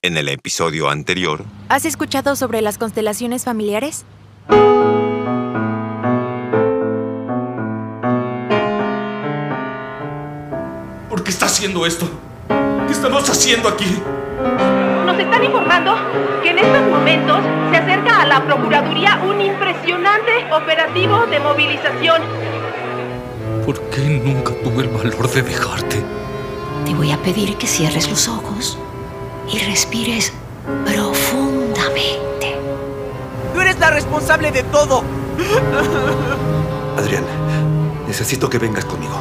En el episodio anterior, ¿Has escuchado sobre las constelaciones familiares? ¿Por qué está haciendo esto? ¿Qué estamos haciendo aquí? Nos están informando que en estos momentos se acerca a la Procuraduría un impresionante operativo de movilización. ¿Por qué nunca tuve el valor de dejarte? Te voy a pedir que cierres los ojos y respires profundamente. Tú eres la responsable de todo. Adrián, necesito que vengas conmigo.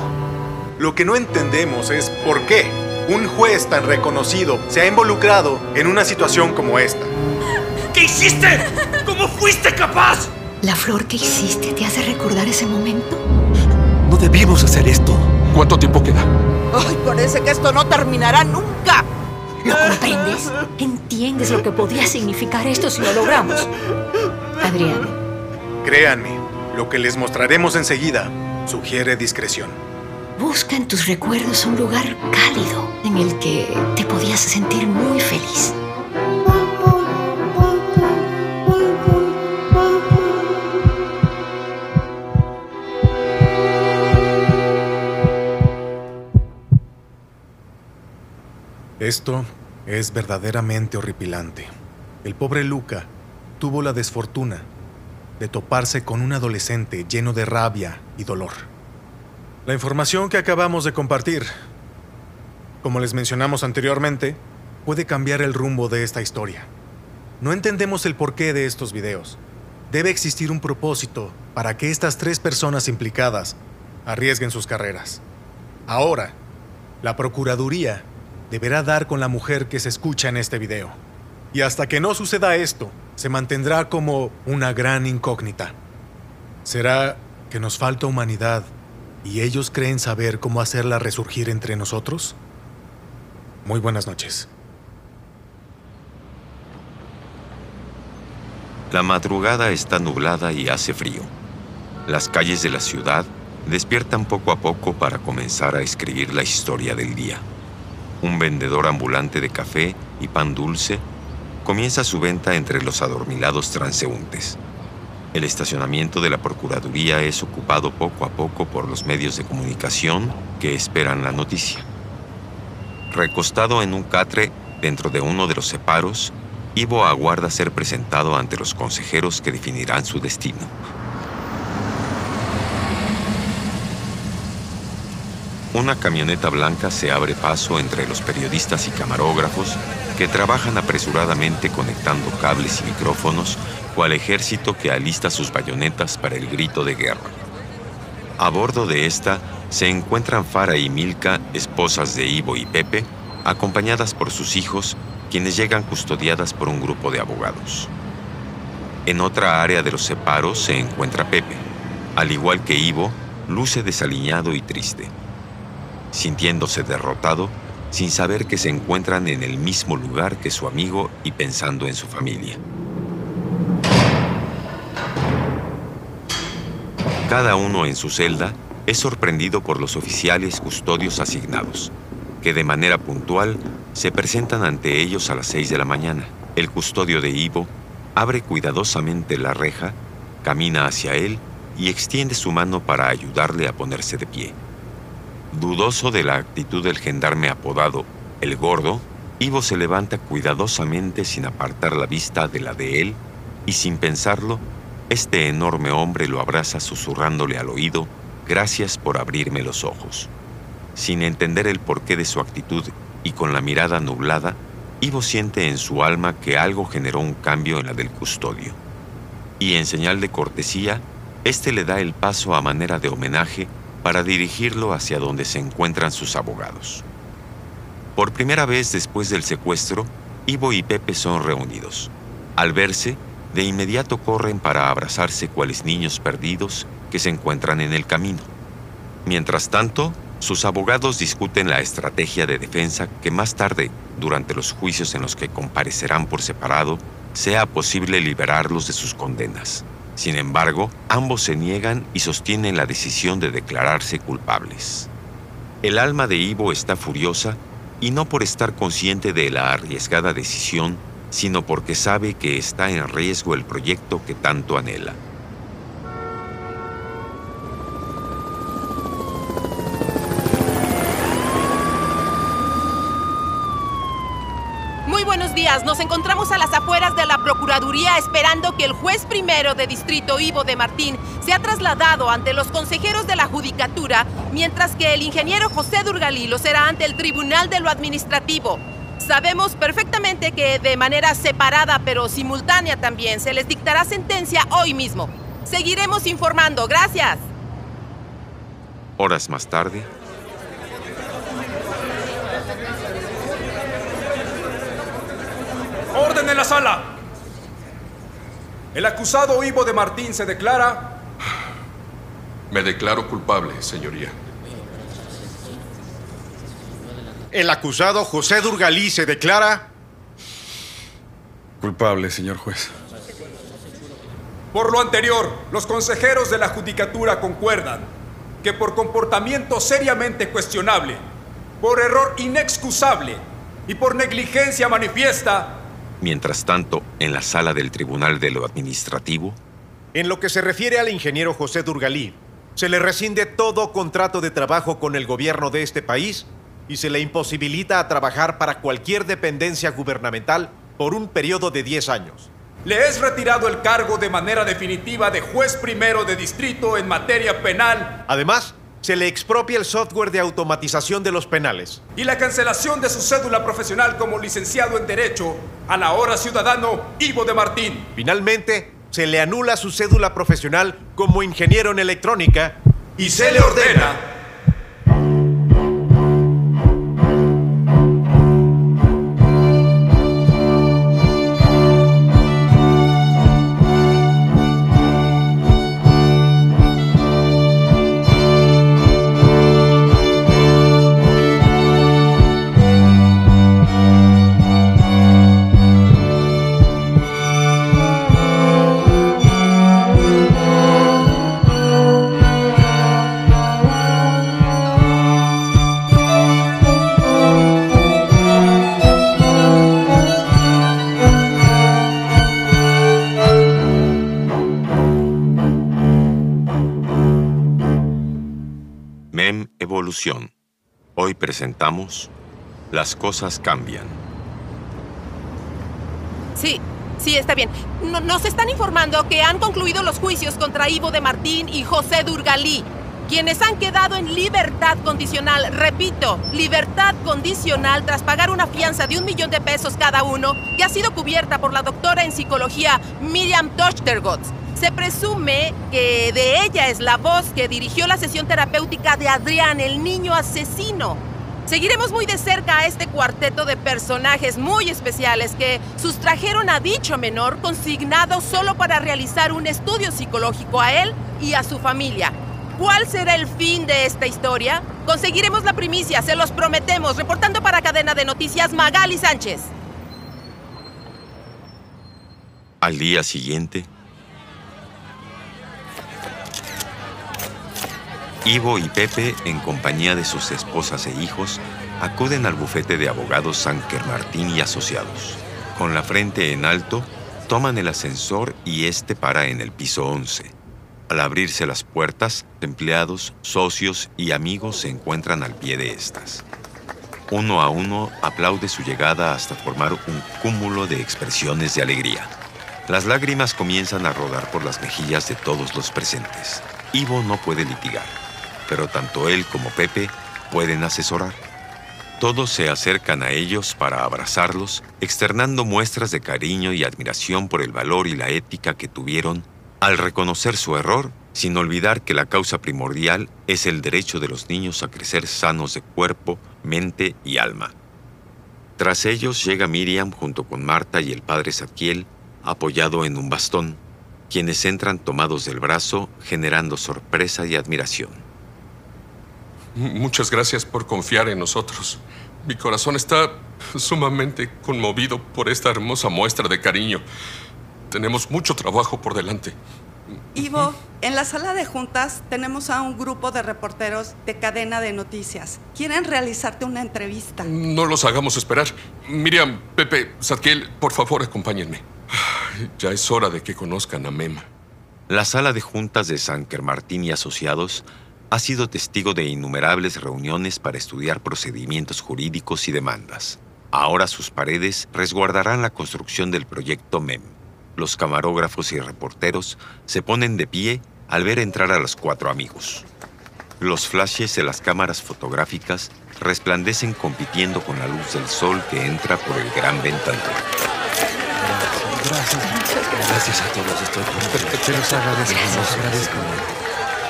Lo que no entendemos es por qué un juez tan reconocido se ha involucrado en una situación como esta. ¿Qué hiciste? ¿Cómo fuiste capaz? ¿La flor que hiciste te hace recordar ese momento? No debimos hacer esto. ¿Cuánto tiempo queda? Ay, parece que esto no terminará nunca. ¿Lo comprendes? ¿Entiendes lo que podría significar esto si lo logramos? Adrián, Créanme, lo que les mostraremos enseguida sugiere discreción. busca en tus recuerdos un lugar cálido en el que te podías sentir muy feliz. Esto es verdaderamente horripilante. El pobre Luca tuvo la desfortuna de toparse con un adolescente lleno de rabia y dolor. La información que acabamos de compartir, como les mencionamos anteriormente, puede cambiar el rumbo de esta historia. No entendemos el porqué de estos videos. Debe existir un propósito para que estas tres personas implicadas arriesguen sus carreras. Ahora, la Procuraduría deberá dar con la mujer que se escucha en este video. Y hasta que no suceda esto, se mantendrá como una gran incógnita. ¿Será que nos falta humanidad y ellos creen saber cómo hacerla resurgir entre nosotros? Muy buenas noches. la madrugada está nublada y hace frío. Las calles de la ciudad despiertan poco a poco para comenzar a escribir la historia del día. Un vendedor ambulante de café y pan dulce comienza su venta entre los adormilados transeúntes. El estacionamiento de la Procuraduría es ocupado poco a poco por los medios de comunicación que esperan la noticia. Recostado en un catre dentro de uno de los separos, Ivo aguarda ser presentado ante los consejeros que definirán su destino. Una camioneta blanca se abre paso entre los periodistas y camarógrafos que trabajan apresuradamente conectando cables y micrófonos cual ejército que alista sus bayonetas para el grito de guerra. A bordo de esta se encuentran Fara y Milka, esposas de Ivo y Pepe, acompañadas por sus hijos, quienes llegan custodiadas por un grupo de abogados. En otra área de los separos se encuentra Pepe. Al igual que Ivo, luce desaliñado y triste, sintiéndose derrotado sin saber que se encuentran en el mismo lugar que su amigo y pensando en su familia. Cada uno en su celda es sorprendido por los oficiales custodios asignados, que de manera puntual se presentan ante ellos a las 6 de la mañana. El custodio de Ivo abre cuidadosamente la reja, camina hacia él y extiende su mano para ayudarle a ponerse de pie. Dudoso de la actitud del gendarme apodado El Gordo, Ivo se levanta cuidadosamente sin apartar la vista de la de él y sin pensarlo, este enorme hombre lo abraza susurrándole al oído, gracias por abrirme los ojos. Sin entender el porqué de su actitud y con la mirada nublada, Ivo siente en su alma que algo generó un cambio en la del custodio. Y en señal de cortesía, este le da el paso a manera de homenaje para dirigirlo hacia donde se encuentran sus abogados. Por primera vez después del secuestro, Ivo y Pepe son reunidos. Al verse, de inmediato corren para abrazarse cuales niños perdidos que se encuentran en el camino. Mientras tanto, sus abogados discuten la estrategia de defensa que más tarde, durante los juicios en los que comparecerán por separado, sea posible liberarlos de sus condenas. Sin embargo, ambos se niegan y sostienen la decisión de declararse culpables. El alma de Ivo está furiosa y no por estar consciente de la arriesgada decisión, sino porque sabe que está en riesgo el proyecto que tanto anhela. Muy buenos Nos encontramos a las afueras de la Procuraduría esperando que el juez primero de distrito Ivo de Martín sea trasladado ante los consejeros de la Judicatura, mientras que el ingeniero José Durgalí lo será ante el Tribunal de lo Administrativo. Sabemos perfectamente que de manera separada pero simultánea también se les dictará sentencia hoy mismo. Seguiremos informando. Gracias. Horas más tarde, ¡Orden en la sala! El acusado Ivo de Martín se declara... Me declaro culpable, señoría. El acusado José Durgalí se declara... Culpable, señor juez. Por lo anterior, los consejeros de la Judicatura concuerdan que por comportamiento seriamente cuestionable, por error inexcusable y por negligencia manifiesta, mientras tanto, en la sala del Tribunal de lo Administrativo, En lo que se refiere al ingeniero José Durgalí, se le rescinde todo contrato de trabajo con el gobierno de este país y se le imposibilita a trabajar para cualquier dependencia gubernamental por un periodo de 10 años. le es retirado el cargo de manera definitiva de juez primero de distrito en materia penal Además, se le expropia el software de automatización de los penales. y la cancelación de su cédula profesional como licenciado en Derecho a la hora ciudadano Ivo de Martín. Finalmente, se le anula su cédula profesional como ingeniero en electrónica Y se le ordena MEM Evolución. Hoy presentamos Las cosas cambian. Sí, sí, está bien. No- nos están informando que han concluido los juicios contra Ivo de Martín y José Durgalí, quienes han quedado en libertad condicional. Repito, libertad condicional tras pagar una fianza de un millón de pesos cada uno, que ha sido cubierta por la doctora en psicología Miriam Tochtergotz. Se presume que de ella es la voz que dirigió la sesión terapéutica de Adrián, el niño asesino. Seguiremos muy de cerca a este cuarteto de personajes muy especiales que sustrajeron a dicho menor consignado solo para realizar un estudio psicológico a él y a su familia. ¿Cuál será el fin de esta historia? Conseguiremos la primicia, se los prometemos. Reportando para Cadena de Noticias, Magali Sánchez. Al día siguiente, Ivo y Pepe, en compañía de sus esposas e hijos, acuden al bufete de abogados Sanker Martín y Asociados. Con la frente en alto, toman el ascensor y este para en el piso 11. Al abrirse las puertas, empleados, socios y amigos se encuentran al pie de estas. Uno a uno aplaude su llegada hasta formar un cúmulo de expresiones de alegría. Las lágrimas comienzan a rodar por las mejillas de todos los presentes. Ivo no puede litigar, pero tanto él como Pepe pueden asesorar. Todos se acercan a ellos para abrazarlos, externando muestras de cariño y admiración por el valor y la ética que tuvieron al reconocer su error, sin olvidar que la causa primordial es el derecho de los niños a crecer sanos de cuerpo, mente y alma. Tras ellos llega Miriam junto con Marta y el padre Zadkiel, apoyado en un bastón, quienes entran tomados del brazo, generando sorpresa y admiración. Muchas gracias por confiar en nosotros. Mi corazón está sumamente conmovido por esta hermosa muestra de cariño. Tenemos mucho trabajo por delante. Ivo, en la sala de juntas tenemos a un grupo de reporteros de cadena de noticias. Quieren realizarte una entrevista. No los hagamos esperar. Miriam, Pepe, Zadkiel, por favor, acompáñenme. Ya es hora de que conozcan a Mem. La sala de juntas de San Martín y Asociados ha sido testigo de innumerables reuniones para estudiar procedimientos jurídicos y demandas. Ahora sus paredes resguardarán la construcción del proyecto MEM. Los camarógrafos y reporteros se ponen de pie al ver entrar a los cuatro amigos. Los flashes de las cámaras fotográficas resplandecen compitiendo con la luz del sol que entra por el gran ventanal. Gracias. Gracias a todos. Estoy Te los agradezco. Los agradezco.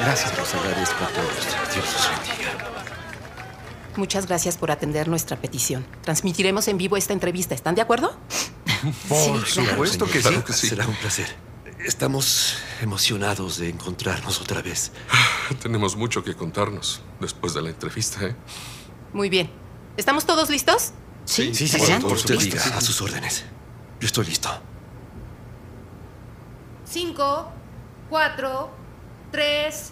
Gracias, los agradezco a todos. Dios los bendiga. Muchas gracias por atender nuestra petición. Transmitiremos en vivo esta entrevista. ¿Están de acuerdo? Por supuesto que, Claro sí. que sí. Será un placer. Estamos emocionados de encontrarnos otra vez. Tenemos mucho que contarnos después de la entrevista, ¿eh? Muy bien. ¿Estamos todos listos? Sí, sí, sí. Adelante. Por usted diga, a sus órdenes. Yo estoy listo. Cinco, cuatro, tres,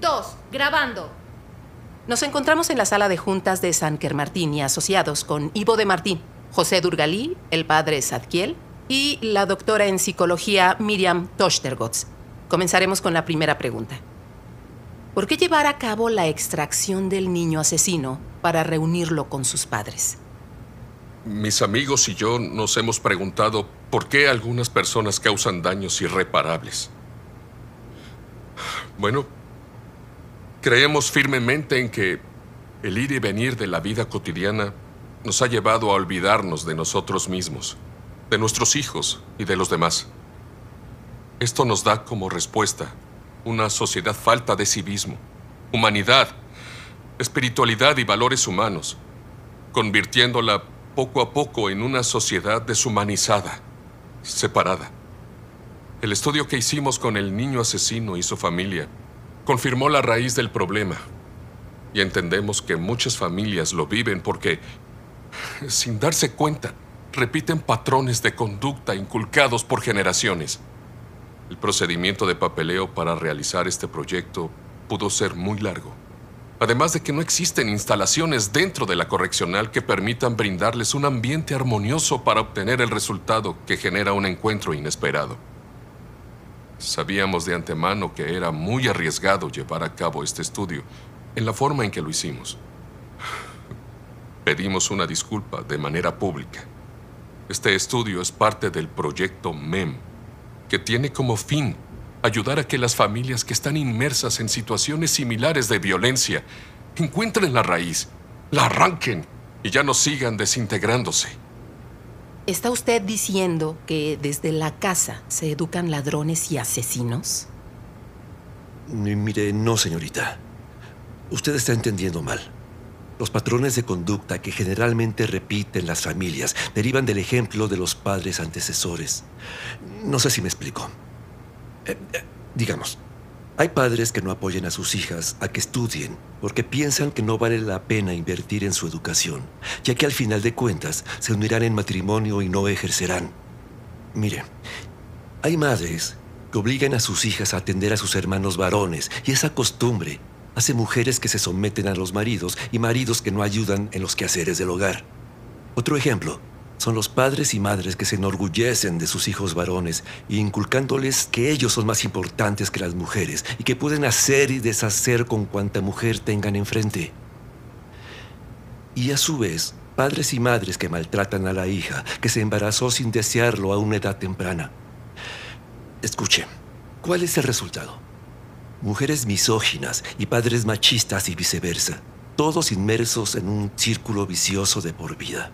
dos. Grabando. Nos encontramos en la sala de juntas de San Martín y asociados con Ivo de Martín, José Durgalí, el padre Zadkiel y la doctora en psicología Miriam Tochtergotz. Comenzaremos con la primera pregunta. ¿Por qué llevar a cabo la extracción del niño asesino para reunirlo con sus padres? Mis amigos y yo nos hemos preguntado por qué algunas personas causan daños irreparables. Bueno, creemos firmemente en que el ir y venir de la vida cotidiana nos ha llevado a olvidarnos de nosotros mismos, de nuestros hijos y de los demás. Esto nos da como respuesta una sociedad falta de civismo, humanidad, espiritualidad y valores humanos, convirtiéndola poco a poco en una sociedad deshumanizada, separada. El estudio que hicimos con el niño asesino y su familia confirmó la raíz del problema. Y entendemos que muchas familias lo viven porque, sin darse cuenta, repiten patrones de conducta inculcados por generaciones. El procedimiento de papeleo para realizar este proyecto pudo ser muy largo. Además de que no existen instalaciones dentro de la correccional que permitan brindarles un ambiente armonioso para obtener el resultado que genera un encuentro inesperado. Sabíamos de antemano que era muy arriesgado llevar a cabo este estudio en la forma en que lo hicimos. Pedimos una disculpa de manera pública. Este estudio es parte del proyecto MEM, que tiene como fin ayudar a que las familias que están inmersas en situaciones similares de violencia encuentren la raíz, la arranquen y ya no sigan desintegrándose. ¿Está usted diciendo que desde la casa se educan ladrones y asesinos? Mi- Mire, no, señorita. Usted está entendiendo mal. Los patrones de conducta que generalmente repiten las familias derivan del ejemplo de los padres antecesores. No sé si me explico. Eh, eh, digamos, hay padres que no apoyan a sus hijas a que estudien porque piensan que no vale la pena invertir en su educación, ya que al final de cuentas se unirán en matrimonio y no ejercerán. Mire, hay madres que obligan a sus hijas a atender a sus hermanos varones y esa costumbre hace mujeres que se someten a los maridos y maridos que no ayudan en los quehaceres del hogar. Otro ejemplo son los padres y madres que se enorgullecen de sus hijos varones inculcándoles que ellos son más importantes que las mujeres y que pueden hacer y deshacer con cuanta mujer tengan enfrente. Y a su vez, padres y madres que maltratan a la hija, que se embarazó sin desearlo a una edad temprana. Escuche, ¿cuál es el resultado? Mujeres misóginas y padres machistas y viceversa, todos inmersos en un círculo vicioso de por vida.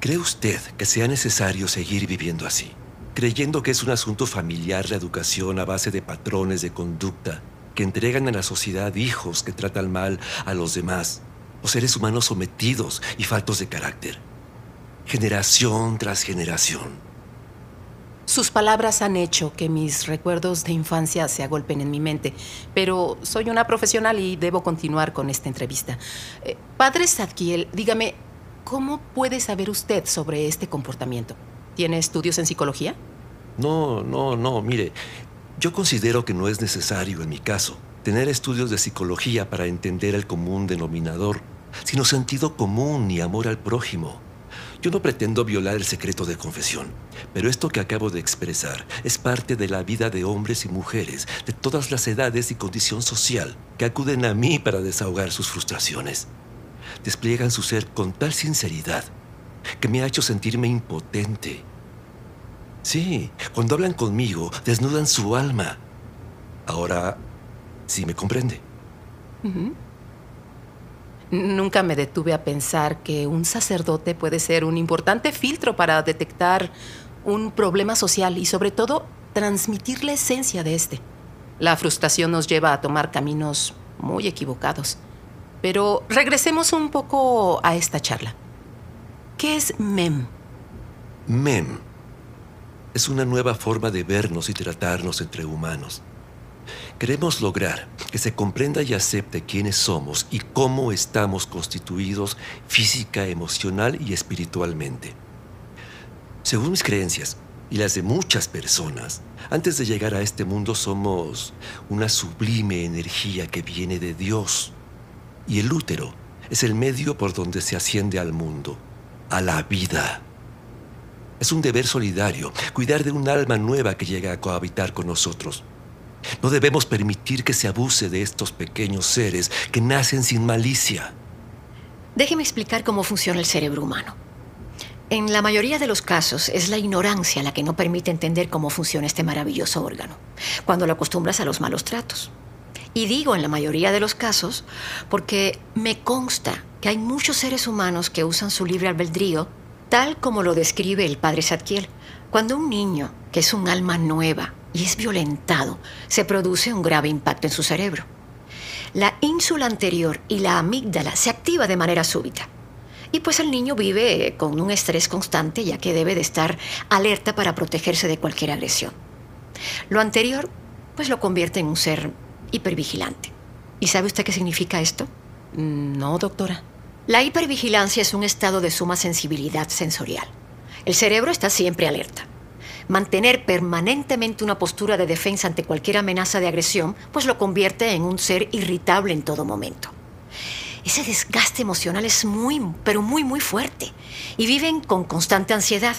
¿Cree usted que sea necesario seguir viviendo así? Creyendo que es un asunto familiar la educación a base de patrones de conducta que entregan a la sociedad hijos que tratan mal a los demás, o seres humanos sometidos y faltos de carácter. Generación tras generación. Sus palabras han hecho que mis recuerdos de infancia se agolpen en mi mente, pero soy una profesional y debo continuar con esta entrevista. Eh, padre Zadkiel, dígame, ¿cómo puede saber usted sobre este comportamiento? ¿Tiene estudios en psicología? No, no, no, mire, Yo considero que no es necesario, en mi caso, tener estudios de psicología para entender el común denominador, sino sentido común y amor al prójimo. Yo no pretendo violar el secreto de confesión, pero esto que acabo de expresar es parte de la vida de hombres y mujeres de todas las edades y condición social que acuden a mí para desahogar sus frustraciones. Despliegan su ser con tal sinceridad que me ha hecho sentirme impotente. Sí, cuando hablan conmigo, desnudan su alma. Ahora, sí me comprende. Nunca me detuve a pensar que un sacerdote puede ser un importante filtro para detectar un problema social y sobre todo transmitir la esencia de este. La frustración nos lleva a tomar caminos muy equivocados. Pero regresemos un poco a esta charla. ¿Qué es MEM? MEM es una nueva forma de vernos y tratarnos entre humanos. Queremos lograr que se comprenda y acepte quiénes somos y cómo estamos constituidos física, emocional y espiritualmente. Según mis creencias y las de muchas personas, antes de llegar a este mundo somos una sublime energía que viene de Dios. Y el útero es el medio por donde se asciende al mundo, a la vida. Es un deber solidario cuidar de un alma nueva que llega a cohabitar con nosotros. No debemos permitir que se abuse de estos pequeños seres que nacen sin malicia. Déjeme explicar cómo funciona el cerebro humano. En la mayoría de los casos es la ignorancia la que no permite entender cómo funciona este maravilloso órgano, cuando lo acostumbras a los malos tratos. Y digo en la mayoría de los casos porque me consta que hay muchos seres humanos que usan su libre albedrío tal como lo describe el padre Zadkiel. Cuando un niño, que es un alma nueva y es violentado, se produce un grave impacto en su cerebro. La ínsula anterior y la amígdala se activa de manera súbita. Y pues el niño vive con un estrés constante ya que debe de estar alerta para protegerse de cualquier agresión. Lo anterior pues lo convierte en un ser hipervigilante. ¿Y sabe usted qué significa esto? No, doctora. La hipervigilancia es un estado de suma sensibilidad sensorial. El cerebro está siempre alerta. Mantener permanentemente una postura de defensa ante cualquier amenaza de agresión, pues lo convierte en un ser irritable en todo momento. Ese desgaste emocional es muy, pero muy, muy fuerte. Y viven con constante ansiedad.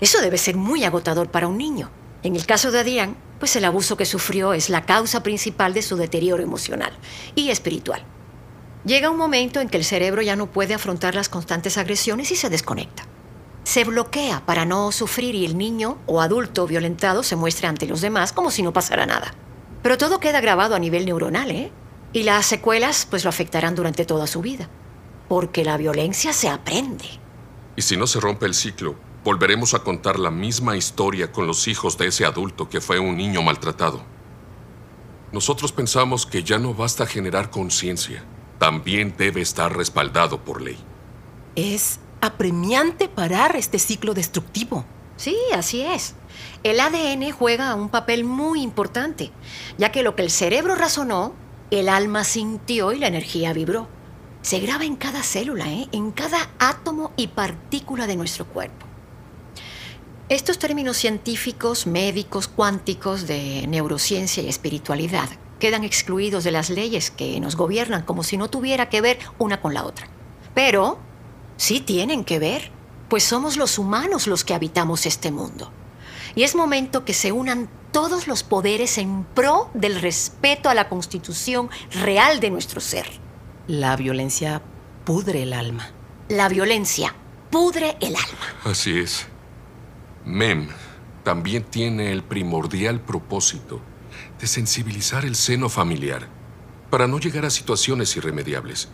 Eso debe ser muy agotador para un niño. En el caso de Adrián, pues el abuso que sufrió es la causa principal de su deterioro emocional y espiritual. Llega un momento en que el cerebro ya no puede afrontar las constantes agresiones y se desconecta. Se bloquea para no sufrir y el niño o adulto violentado se muestra ante los demás como si no pasara nada. Pero todo queda grabado a nivel neuronal, ¿eh? Y las secuelas pues lo afectarán durante toda su vida. Porque la violencia se aprende. Y si no se rompe el ciclo, volveremos a contar la misma historia con los hijos de ese adulto que fue un niño maltratado. Nosotros pensamos que ya no basta generar conciencia, también debe estar respaldado por ley. Es apremiante parar este ciclo destructivo. Sí, así es. El ADN juega un papel muy importante, ya que lo que el cerebro razonó, el alma sintió y la energía vibró. Se graba en cada célula, ¿eh? en cada átomo y partícula de nuestro cuerpo. Estos términos científicos, médicos, cuánticos de neurociencia y espiritualidad quedan excluidos de las leyes que nos gobiernan como si no tuviera que ver una con la otra. Pero sí tienen que ver, pues somos los humanos los que habitamos este mundo. Y es momento que se unan todos los poderes en pro del respeto a la constitución real de nuestro ser. La violencia pudre el alma. La violencia pudre el alma. Así es. MEM también tiene el primordial propósito de sensibilizar el seno familiar para no llegar a situaciones irremediables.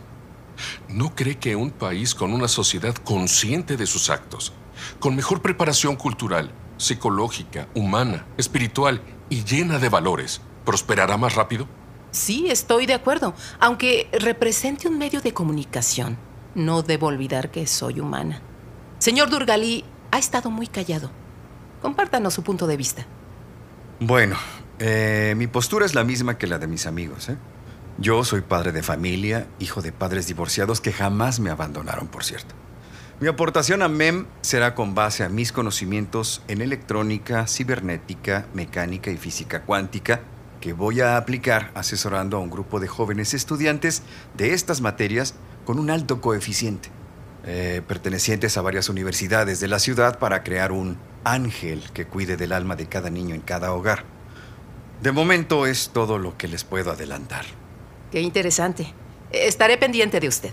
¿No cree que un país con una sociedad consciente de sus actos, con mejor preparación cultural, psicológica, humana, espiritual y llena de valores, prosperará más rápido? Sí, estoy de acuerdo. Aunque represente un medio de comunicación, no debo olvidar que soy humana. Señor Durgalí ha estado muy callado. Compártanos su punto de vista. Bueno, eh, mi postura es la misma que la de mis amigos. ¿eh? Yo soy padre de familia, hijo de padres divorciados que jamás me abandonaron, por cierto. Mi aportación a MEM será con base a mis conocimientos en electrónica, cibernética, mecánica y física cuántica, que voy a aplicar asesorando a un grupo de jóvenes estudiantes de estas materias con un alto coeficiente, eh, pertenecientes a varias universidades de la ciudad para crear un ángel que cuide del alma de cada niño en cada hogar. De momento es todo lo que les puedo adelantar. Qué interesante. Estaré pendiente de usted.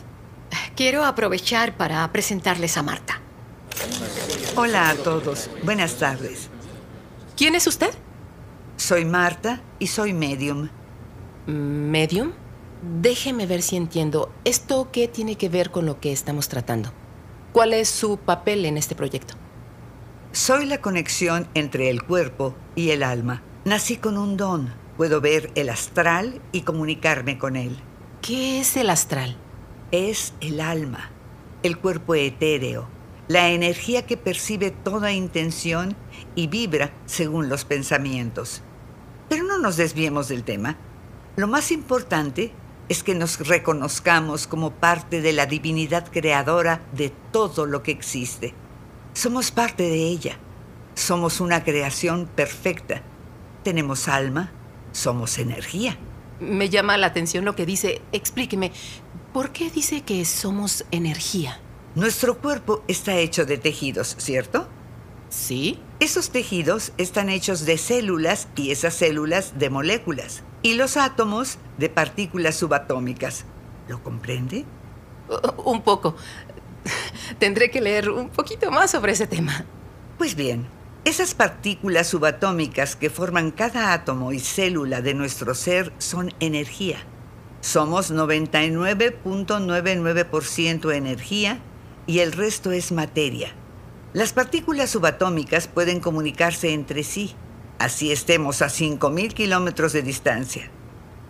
Quiero aprovechar para presentarles a Marta. Hola a todos. Buenas tardes. ¿Quién es usted? Soy Marta y soy medium. ¿Medium? Déjeme ver si entiendo. ¿Esto qué tiene que ver con lo que estamos tratando? ¿Cuál es su papel en este proyecto? Soy la conexión entre el cuerpo y el alma. Nací con un don. Puedo ver el astral y comunicarme con él. ¿Qué es el astral? Es el alma, el cuerpo etéreo, la energía que percibe toda intención y vibra según los pensamientos. Pero no nos desviemos del tema. Lo más importante es que nos reconozcamos como parte de la divinidad creadora de todo lo que existe. Somos parte de ella. Somos una creación perfecta. Tenemos alma, somos energía. Me llama la atención lo que dice. Explíqueme, ¿Por qué dice que somos energía? Nuestro cuerpo está hecho de tejidos, ¿cierto? Sí. Esos tejidos están hechos de células y esas células de moléculas. Y los átomos de partículas subatómicas. ¿Lo comprende? Uh, un poco. Tendré que leer un poquito más sobre ese tema. Pues bien, esas partículas subatómicas que forman cada átomo y célula de nuestro ser son energía. Somos 99.99% energía y el resto es materia. Las partículas subatómicas pueden comunicarse entre sí, así estemos a 5.000 kilómetros de distancia.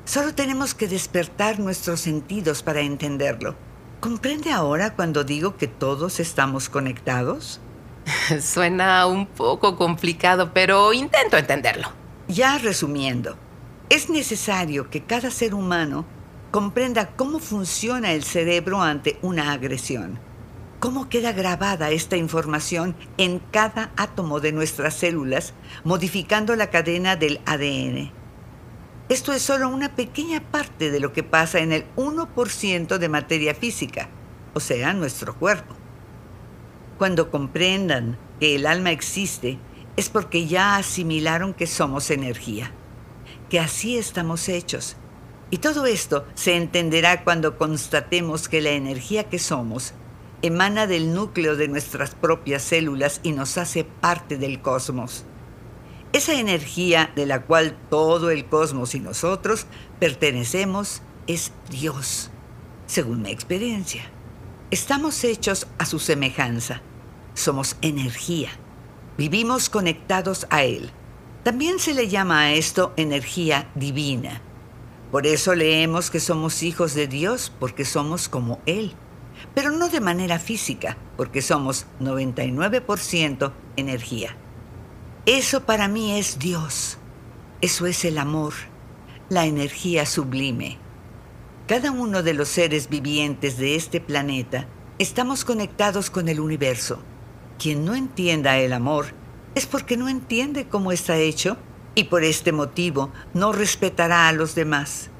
Solo tenemos que despertar nuestros sentidos para entenderlo. ¿Comprende ahora cuando digo que todos estamos conectados? Suena un poco complicado, pero intento entenderlo. Ya resumiendo, es necesario que cada ser humano comprenda cómo funciona el cerebro ante una agresión. Cómo queda grabada esta información en cada átomo de nuestras células, modificando la cadena del ADN. Esto es solo una pequeña parte de lo que pasa en el 1% de materia física, o sea, nuestro cuerpo. Cuando comprendan que el alma existe, es porque ya asimilaron que somos energía, que así estamos hechos y todo esto se entenderá cuando constatemos que la energía que somos emana del núcleo de nuestras propias células y nos hace parte del cosmos. Esa energía de la cual todo el cosmos y nosotros pertenecemos es Dios, según mi experiencia. Estamos hechos a su semejanza. Somos energía. Vivimos conectados a Él. También se le llama a esto energía divina. Por eso leemos que somos hijos de Dios, porque somos como Él. Pero no de manera física, porque somos 99% energía. Eso para mí es Dios. Eso es el amor, la energía sublime. Cada uno de los seres vivientes de este planeta estamos conectados con el universo. Quien no entienda el amor es porque no entiende cómo está hecho y por este motivo no respetará a los demás.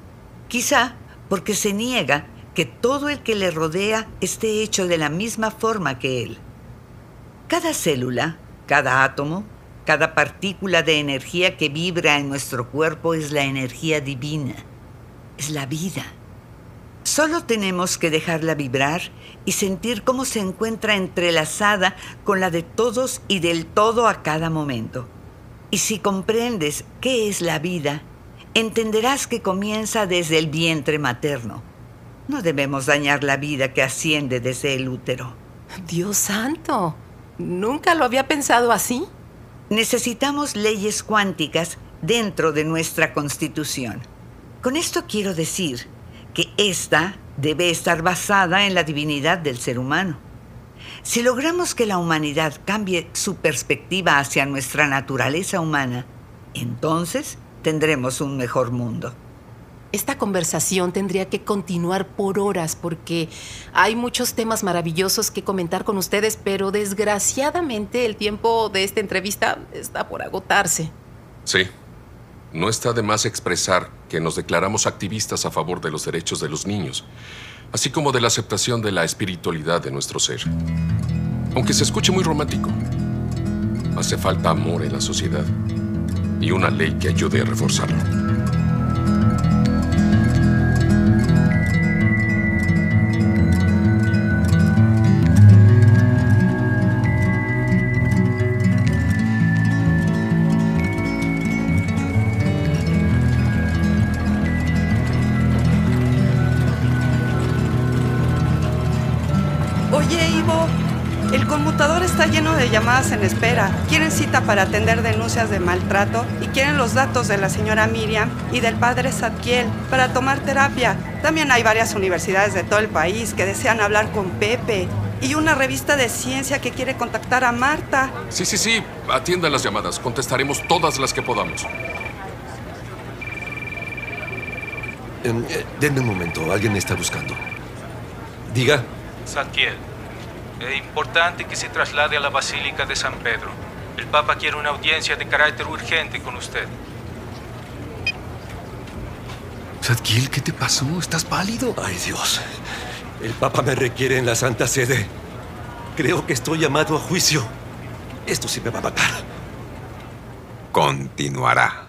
Quizá porque se niega que todo el que le rodea esté hecho de la misma forma que él. Cada célula, cada átomo, cada partícula de energía que vibra en nuestro cuerpo es la energía divina, es la vida. Solo tenemos que dejarla vibrar y sentir cómo se encuentra entrelazada con la de todos y del todo a cada momento. Y si comprendes qué es la vida, entenderás que comienza desde el vientre materno. No debemos dañar la vida que asciende desde el útero. Dios santo, nunca lo había pensado así. Necesitamos leyes cuánticas dentro de nuestra constitución. Con esto quiero decir que esta debe estar basada en la divinidad del ser humano. Si logramos que la humanidad cambie su perspectiva hacia nuestra naturaleza humana, entonces tendremos un mejor mundo. Esta conversación tendría que continuar por horas porque hay muchos temas maravillosos que comentar con ustedes, pero desgraciadamente el tiempo de esta entrevista está por agotarse. Sí. No está de más expresar que nos declaramos activistas a favor de los derechos de los niños, así como de la aceptación de la espiritualidad de nuestro ser. Aunque se escuche muy romántico, hace falta amor en la sociedad y una ley que ayude a reforzarlo. Oye, Ivo, el conmutador está lleno de llamadas en espera. Quieren cita para atender denuncias de maltrato y quieren los datos de la señora Miriam y del padre Zadkiel para tomar terapia. También hay varias universidades de todo el país que desean hablar con Pepe y una revista de ciencia que quiere contactar a Marta. Sí, sí, sí. Atiendan las llamadas. Contestaremos todas las que podamos. Em, eh, denme un momento, alguien me está buscando. Diga. Zadkiel, es importante que se traslade a la Basílica de San Pedro. El Papa quiere una audiencia de carácter urgente con usted. Zadkiel, ¿qué te pasó? ¿Estás pálido? Ay, Dios. El Papa me requiere en la Santa Sede. Creo que estoy llamado a juicio. Esto sí me va a matar. Continuará.